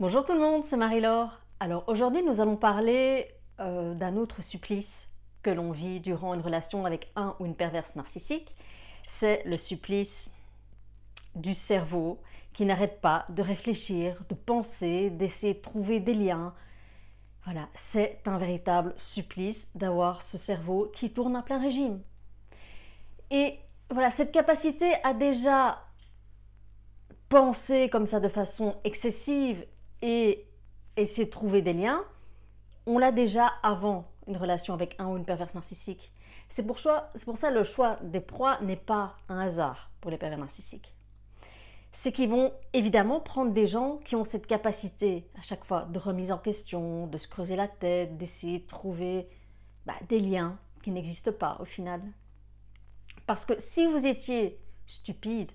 Bonjour tout le monde, c'est Marie-Laure. Alors aujourd'hui nous allons parler euh, d'un autre supplice que l'on vit durant une relation avec un ou une perverse narcissique. C'est le supplice du cerveau qui n'arrête pas de réfléchir, de penser, d'essayer de trouver des liens. Voilà, c'est un véritable supplice d'avoir ce cerveau qui tourne à plein régime. Et voilà, cette capacité a déjà penser comme ça de façon excessive et essayer de trouver des liens, on l'a déjà avant une relation avec un ou une perverse narcissique. C'est pour, pour ça le choix des proies n'est pas un hasard pour les pervers narcissiques. C'est qu'ils vont évidemment prendre des gens qui ont cette capacité à chaque fois de remise en question, de se creuser la tête, d'essayer de trouver bah, des liens qui n'existent pas au final. Parce que si vous étiez stupide,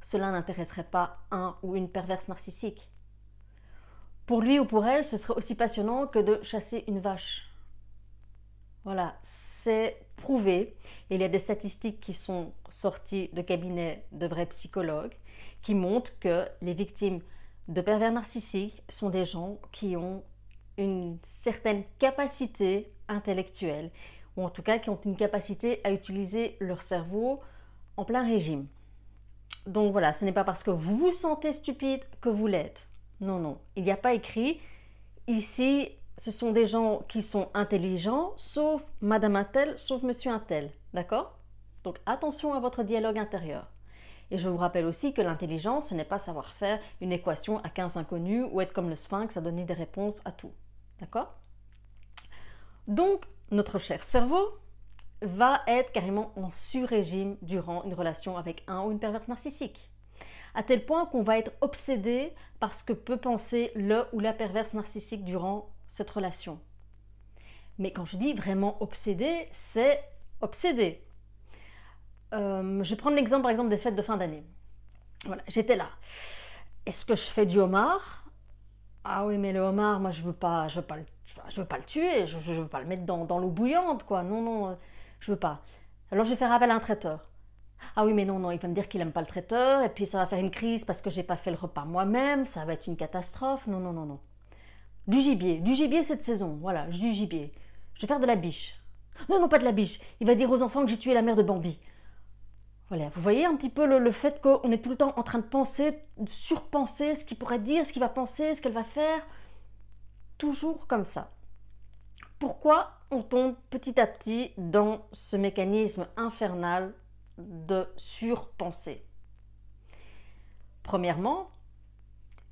cela n'intéresserait pas un ou une perverse narcissique. Pour lui ou pour elle, ce serait aussi passionnant que de chasser une vache. Voilà, c'est prouvé. Il y a des statistiques qui sont sorties de cabinets de vrais psychologues qui montrent que les victimes de pervers narcissiques sont des gens qui ont une certaine capacité intellectuelle, ou en tout cas qui ont une capacité à utiliser leur cerveau en plein régime. Donc voilà, ce n'est pas parce que vous vous sentez stupide que vous l'êtes. Non, non, il n'y a pas écrit. Ici, ce sont des gens qui sont intelligents, sauf Madame Intel, sauf Monsieur Intel. D'accord? Donc attention à votre dialogue intérieur. Et je vous rappelle aussi que l'intelligence, ce n'est pas savoir faire une équation à 15 inconnus ou être comme le sphinx à donner des réponses à tout. D'accord? Donc, notre cher cerveau, va être carrément en sur-régime durant une relation avec un ou une perverse narcissique. À tel point qu'on va être obsédé par ce que peut penser le ou la perverse narcissique durant cette relation. Mais quand je dis vraiment obsédé, c'est obsédé. Euh, je vais prendre l'exemple par exemple des fêtes de fin d'année. Voilà, j'étais là. Est-ce que je fais du homard? Ah oui, mais le homard, moi je veux pas, je veux pas, le, je veux pas le tuer, je, je veux pas le mettre dans, dans l'eau bouillante, quoi. Non, non. Je veux pas. Alors je vais faire appel à un traiteur. Ah oui, mais non, non, il va me dire qu'il n'aime pas le traiteur, et puis ça va faire une crise parce que j'ai pas fait le repas moi-même, ça va être une catastrophe. Non, non, non, non. Du gibier, du gibier cette saison, voilà, du gibier. Je vais faire de la biche. Non, non, pas de la biche. Il va dire aux enfants que j'ai tué la mère de Bambi. Voilà, vous voyez un petit peu le, le fait qu'on est tout le temps en train de penser, de surpenser ce qu'il pourrait dire, ce qu'il va penser, ce qu'elle va faire. Toujours comme ça. Pourquoi on tombe petit à petit dans ce mécanisme infernal de surpenser Premièrement,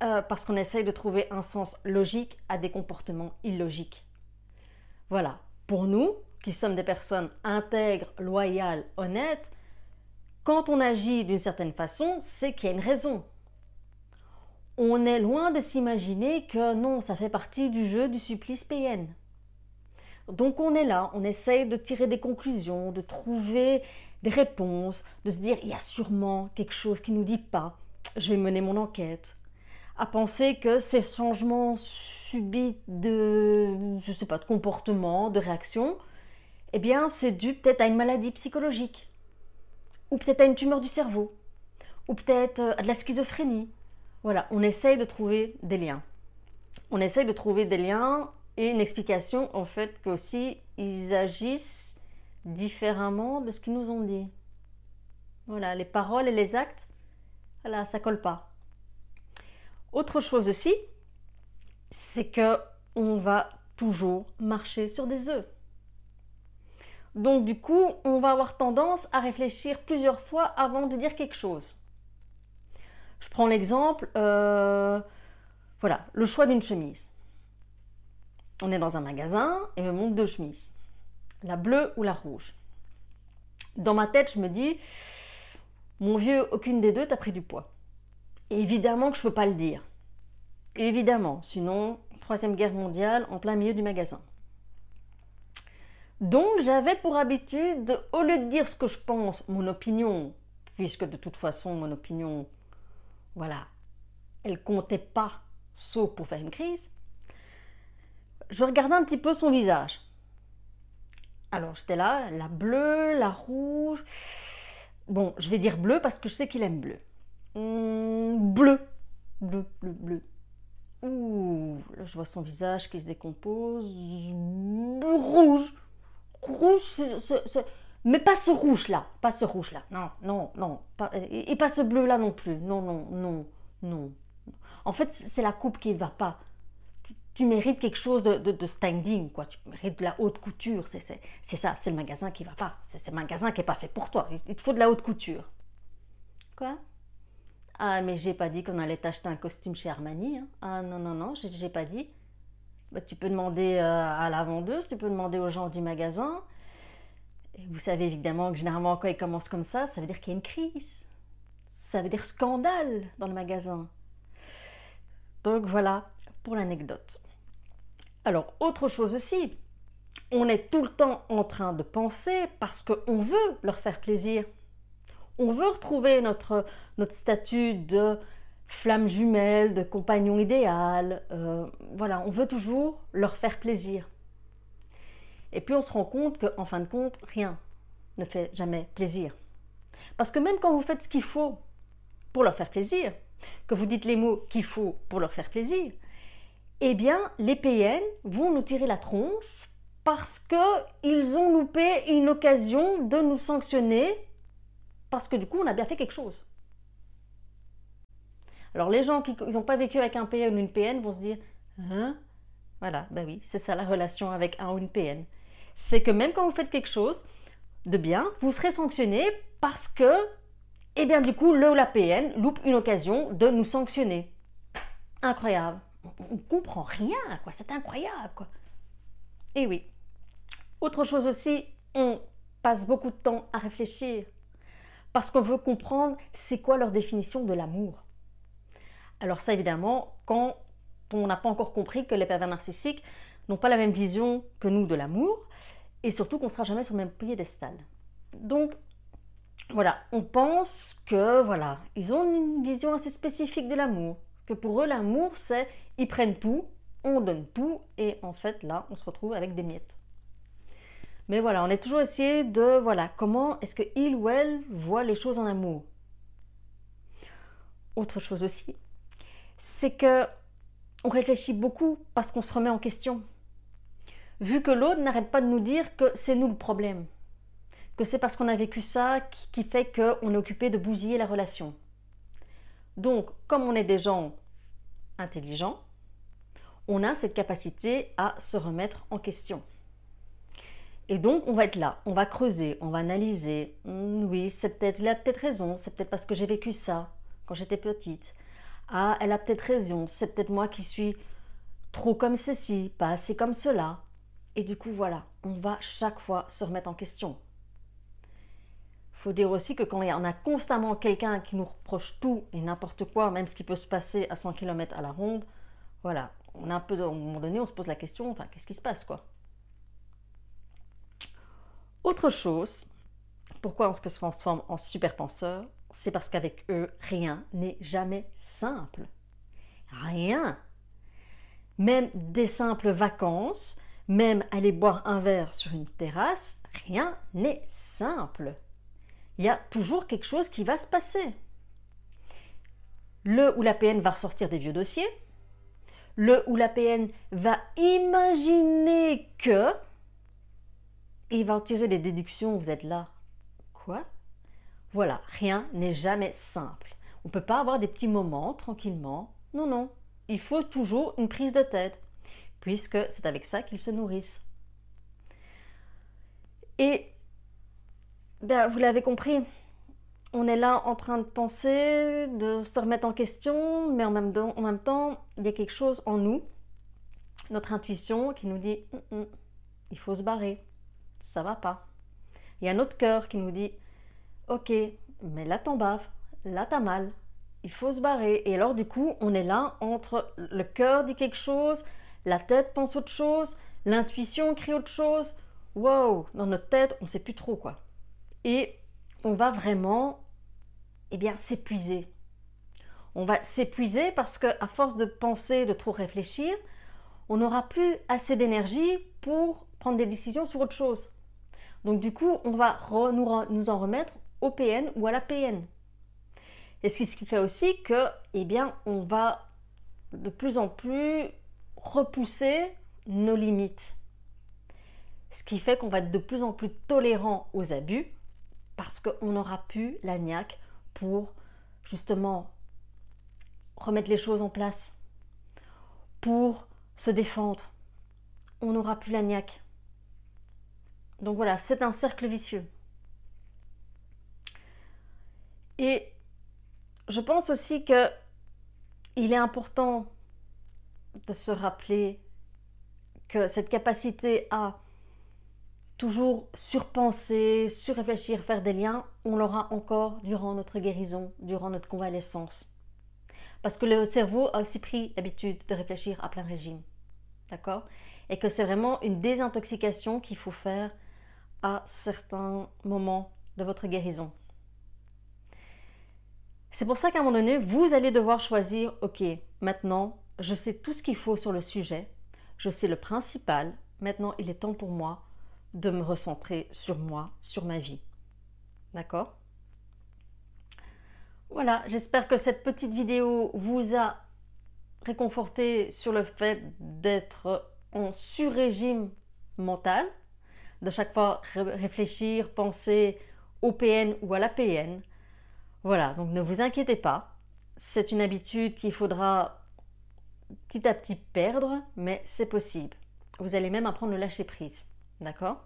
euh, parce qu'on essaye de trouver un sens logique à des comportements illogiques. Voilà, pour nous, qui sommes des personnes intègres, loyales, honnêtes, quand on agit d'une certaine façon, c'est qu'il y a une raison. On est loin de s'imaginer que non, ça fait partie du jeu du supplice PN. Donc on est là, on essaye de tirer des conclusions, de trouver des réponses, de se dire il y a sûrement quelque chose qui ne nous dit pas, je vais mener mon enquête. À penser que ces changements subits de, je sais pas, de comportement, de réaction, eh bien c'est dû peut-être à une maladie psychologique, ou peut-être à une tumeur du cerveau, ou peut-être à de la schizophrénie. Voilà, on essaye de trouver des liens. On essaye de trouver des liens et une explication en fait qu'aussi ils agissent différemment de ce qu'ils nous ont dit. Voilà, les paroles et les actes, voilà, ça colle pas. Autre chose aussi, c'est que on va toujours marcher sur des œufs. Donc du coup, on va avoir tendance à réfléchir plusieurs fois avant de dire quelque chose. Je prends l'exemple, euh, voilà, le choix d'une chemise. On est dans un magasin et me montre deux chemises, la bleue ou la rouge. Dans ma tête, je me dis, mon vieux, aucune des deux t'a pris du poids. évidemment que je ne peux pas le dire. évidemment, sinon, troisième guerre mondiale en plein milieu du magasin. Donc j'avais pour habitude, au lieu de dire ce que je pense, mon opinion, puisque de toute façon mon opinion, voilà, elle comptait pas, sauf pour faire une crise, je regardais un petit peu son visage. Alors j'étais là, la bleue, la rouge. Bon, je vais dire bleu parce que je sais qu'il aime bleu. Hmm, bleu. Bleu, bleu, bleu. Ouh, là je vois son visage qui se décompose. Rouge. Rouge, mais pas ce rouge là, pas ce rouge là. Non, non, non. et pas ce bleu là non plus. Non, non, non, non. En fait, c'est la coupe qui ne va pas. Tu, mérites quelque chose de, standing, quoi. Tu mérites de la haute couture. C'est ça, c'est le magasin qui va pas. C'est le magasin qui n'est pas fait pour toi. Il te faut de la haute couture. Quoi? Ah, mais j'ai pas dit qu'on allait t'acheter un costume chez Armani. Hein. Ah non, non, non, j'ai pas dit. Bah, tu peux demander euh, à la vendeuse, tu peux demander aux gens du magasin. Et vous savez évidemment que généralement quand ils commencent comme ça, ça veut dire qu'il y a une crise. Ça veut dire scandale dans le magasin. Donc voilà pour l'anecdote. Alors, autre chose aussi, on est tout le temps en train de penser parce qu'on veut leur faire plaisir. On veut retrouver notre, notre statut de flamme jumelle, de compagnon idéal. Euh, voilà, on veut toujours leur faire plaisir. Et puis on se rend compte qu'en fin de compte, rien ne fait jamais plaisir. Parce que même quand vous faites ce qu'il faut pour leur faire plaisir, que vous dites les mots qu'il faut pour leur faire plaisir, eh bien, les PN vont nous tirer la tronche parce qu'ils ont loupé une occasion de nous sanctionner parce que du coup, on a bien fait quelque chose. Alors, les gens qui n'ont pas vécu avec un PN ou une PN vont se dire Hein? Voilà, ben oui, c'est ça la relation avec un ou une PN. C'est que même quand vous faites quelque chose de bien, vous serez sanctionné parce que eh bien du coup, le ou la PN loupe une occasion de nous sanctionner. Incroyable. On comprend rien, quoi. C'est incroyable, quoi. Et oui. Autre chose aussi, on passe beaucoup de temps à réfléchir parce qu'on veut comprendre c'est quoi leur définition de l'amour. Alors ça, évidemment, quand on n'a pas encore compris que les pervers narcissiques n'ont pas la même vision que nous de l'amour, et surtout qu'on ne sera jamais sur le même piédestal. Donc, voilà, on pense que voilà, ils ont une vision assez spécifique de l'amour. Que pour eux, l'amour, c'est ils prennent tout, on donne tout, et en fait, là, on se retrouve avec des miettes. Mais voilà, on est toujours essayé de voilà, comment est-ce que il ou elle voit les choses en amour? Autre chose aussi, c'est que on réfléchit beaucoup parce qu'on se remet en question. Vu que l'autre n'arrête pas de nous dire que c'est nous le problème que c'est parce qu'on a vécu ça qui fait qu'on est occupé de bousiller la relation. Donc, comme on est des gens intelligents, on a cette capacité à se remettre en question. Et donc, on va être là, on va creuser, on va analyser. Hmm, oui, c'est peut-être, a peut-être raison, c'est peut-être parce que j'ai vécu ça quand j'étais petite. Ah, elle a peut-être raison, c'est peut-être moi qui suis trop comme ceci, pas assez comme cela. Et du coup, voilà, on va chaque fois se remettre en question faut dire aussi que quand en a constamment quelqu'un qui nous reproche tout et n'importe quoi, même ce qui peut se passer à 100 km à la ronde, voilà, on a un peu, à un moment donné, on se pose la question, enfin, qu'est-ce qui se passe, quoi? Autre chose, pourquoi on se transforme en super penseur C'est parce qu'avec eux, rien n'est jamais simple. Rien. Même des simples vacances, même aller boire un verre sur une terrasse, rien n'est simple il y a toujours quelque chose qui va se passer. Le ou la PN va ressortir des vieux dossiers. Le ou la PN va imaginer que. Il va en tirer des déductions. Vous êtes là. Quoi? Voilà, rien n'est jamais simple. On ne peut pas avoir des petits moments tranquillement. Non, non. Il faut toujours une prise de tête, puisque c'est avec ça qu'ils se nourrissent. Et ben, vous l'avez compris, on est là en train de penser, de se remettre en question, mais en même, temps, il y a quelque chose en nous, notre intuition, qui nous dit hum, hum, il faut se barrer, ça va pas. Il y a notre cœur qui nous dit ok, mais là t'en baves, là t'as mal, il faut se barrer. Et alors du coup, on est là entre le cœur dit quelque chose, la tête pense autre chose, l'intuition crie autre chose. Wow, dans notre tête, on sait plus trop quoi et on va vraiment eh bien s'épuiser. On va s'épuiser parce que à force de penser, de trop réfléchir, on n'aura plus assez d'énergie pour prendre des décisions sur autre chose. Donc du coup, on va nous, en remettre au PN ou à la PN. Et ce qui fait aussi que, eh bien, on va de plus en plus repousser nos limites. Ce qui fait qu'on va être de plus en plus tolérant aux abus parce qu'on n'aura plus la niaque pour justement remettre les choses en place, pour se défendre. On n'aura plus la niaque. Donc voilà, c'est un cercle vicieux. Et je pense aussi que il est important de se rappeler que cette capacité à toujours surpenser, surréfléchir, faire des liens, on l'aura encore durant notre guérison, durant notre convalescence. Parce que le cerveau a aussi pris l'habitude de réfléchir à plein régime. D'accord? Et que c'est vraiment une désintoxication qu'il faut faire à certains moments de votre guérison. C'est pour ça qu'à un moment donné, vous allez devoir choisir, ok, maintenant, je sais tout ce qu'il faut sur le sujet, je sais le principal, maintenant il est temps pour moi de me recentrer sur moi, sur ma vie. D'accord? Voilà, j'espère que cette petite vidéo vous a réconforté sur le fait d'être en sur-régime mental, de chaque fois réfléchir, penser au PN ou à la PN voilà, donc ne vous inquiétez pas. C'est une habitude qu'il faudra petit à petit perdre, mais c'est possible. Vous allez même apprendre à lâcher prise. D'accord?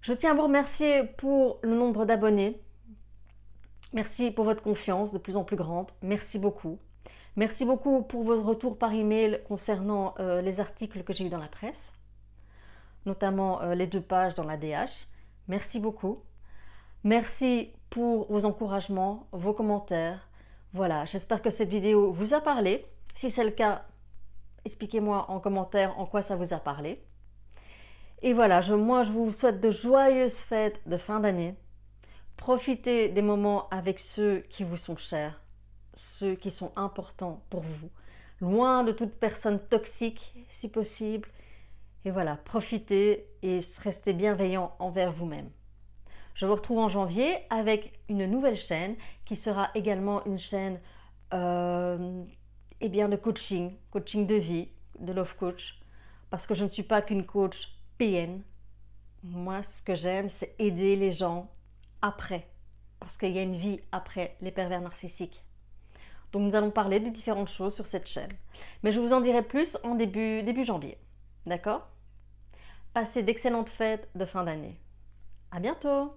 Je tiens à vous remercier pour le nombre d'abonnés. Merci pour votre confiance de plus en plus grande. Merci beaucoup. Merci beaucoup pour vos retours par email concernant euh, les articles que j'ai eus dans la presse, notamment euh, les deux pages dans la DH. Merci beaucoup. Merci pour vos encouragements, vos commentaires. Voilà, j'espère que cette vidéo vous a parlé. Si c'est le cas, expliquez-moi en commentaire en quoi ça vous a parlé. Et voilà, je, moi je vous souhaite de joyeuses fêtes de fin d'année. Profitez des moments avec ceux qui vous sont chers, ceux qui sont importants pour vous. Loin de toute personne toxique si possible. Et voilà, profitez et restez bienveillant envers vous-même. Je vous retrouve en janvier avec une nouvelle chaîne qui sera également une chaîne euh, eh bien de coaching, coaching de vie, de love coach, parce que je ne suis pas qu'une coach PN. Moi, ce que j'aime, c'est aider les gens après, parce qu'il y a une vie après les pervers narcissiques. Donc nous allons parler de différentes choses sur cette chaîne. Mais je vous en dirai plus en début, janvier. D'accord? Passez d'excellentes fêtes de fin d'année. À bientôt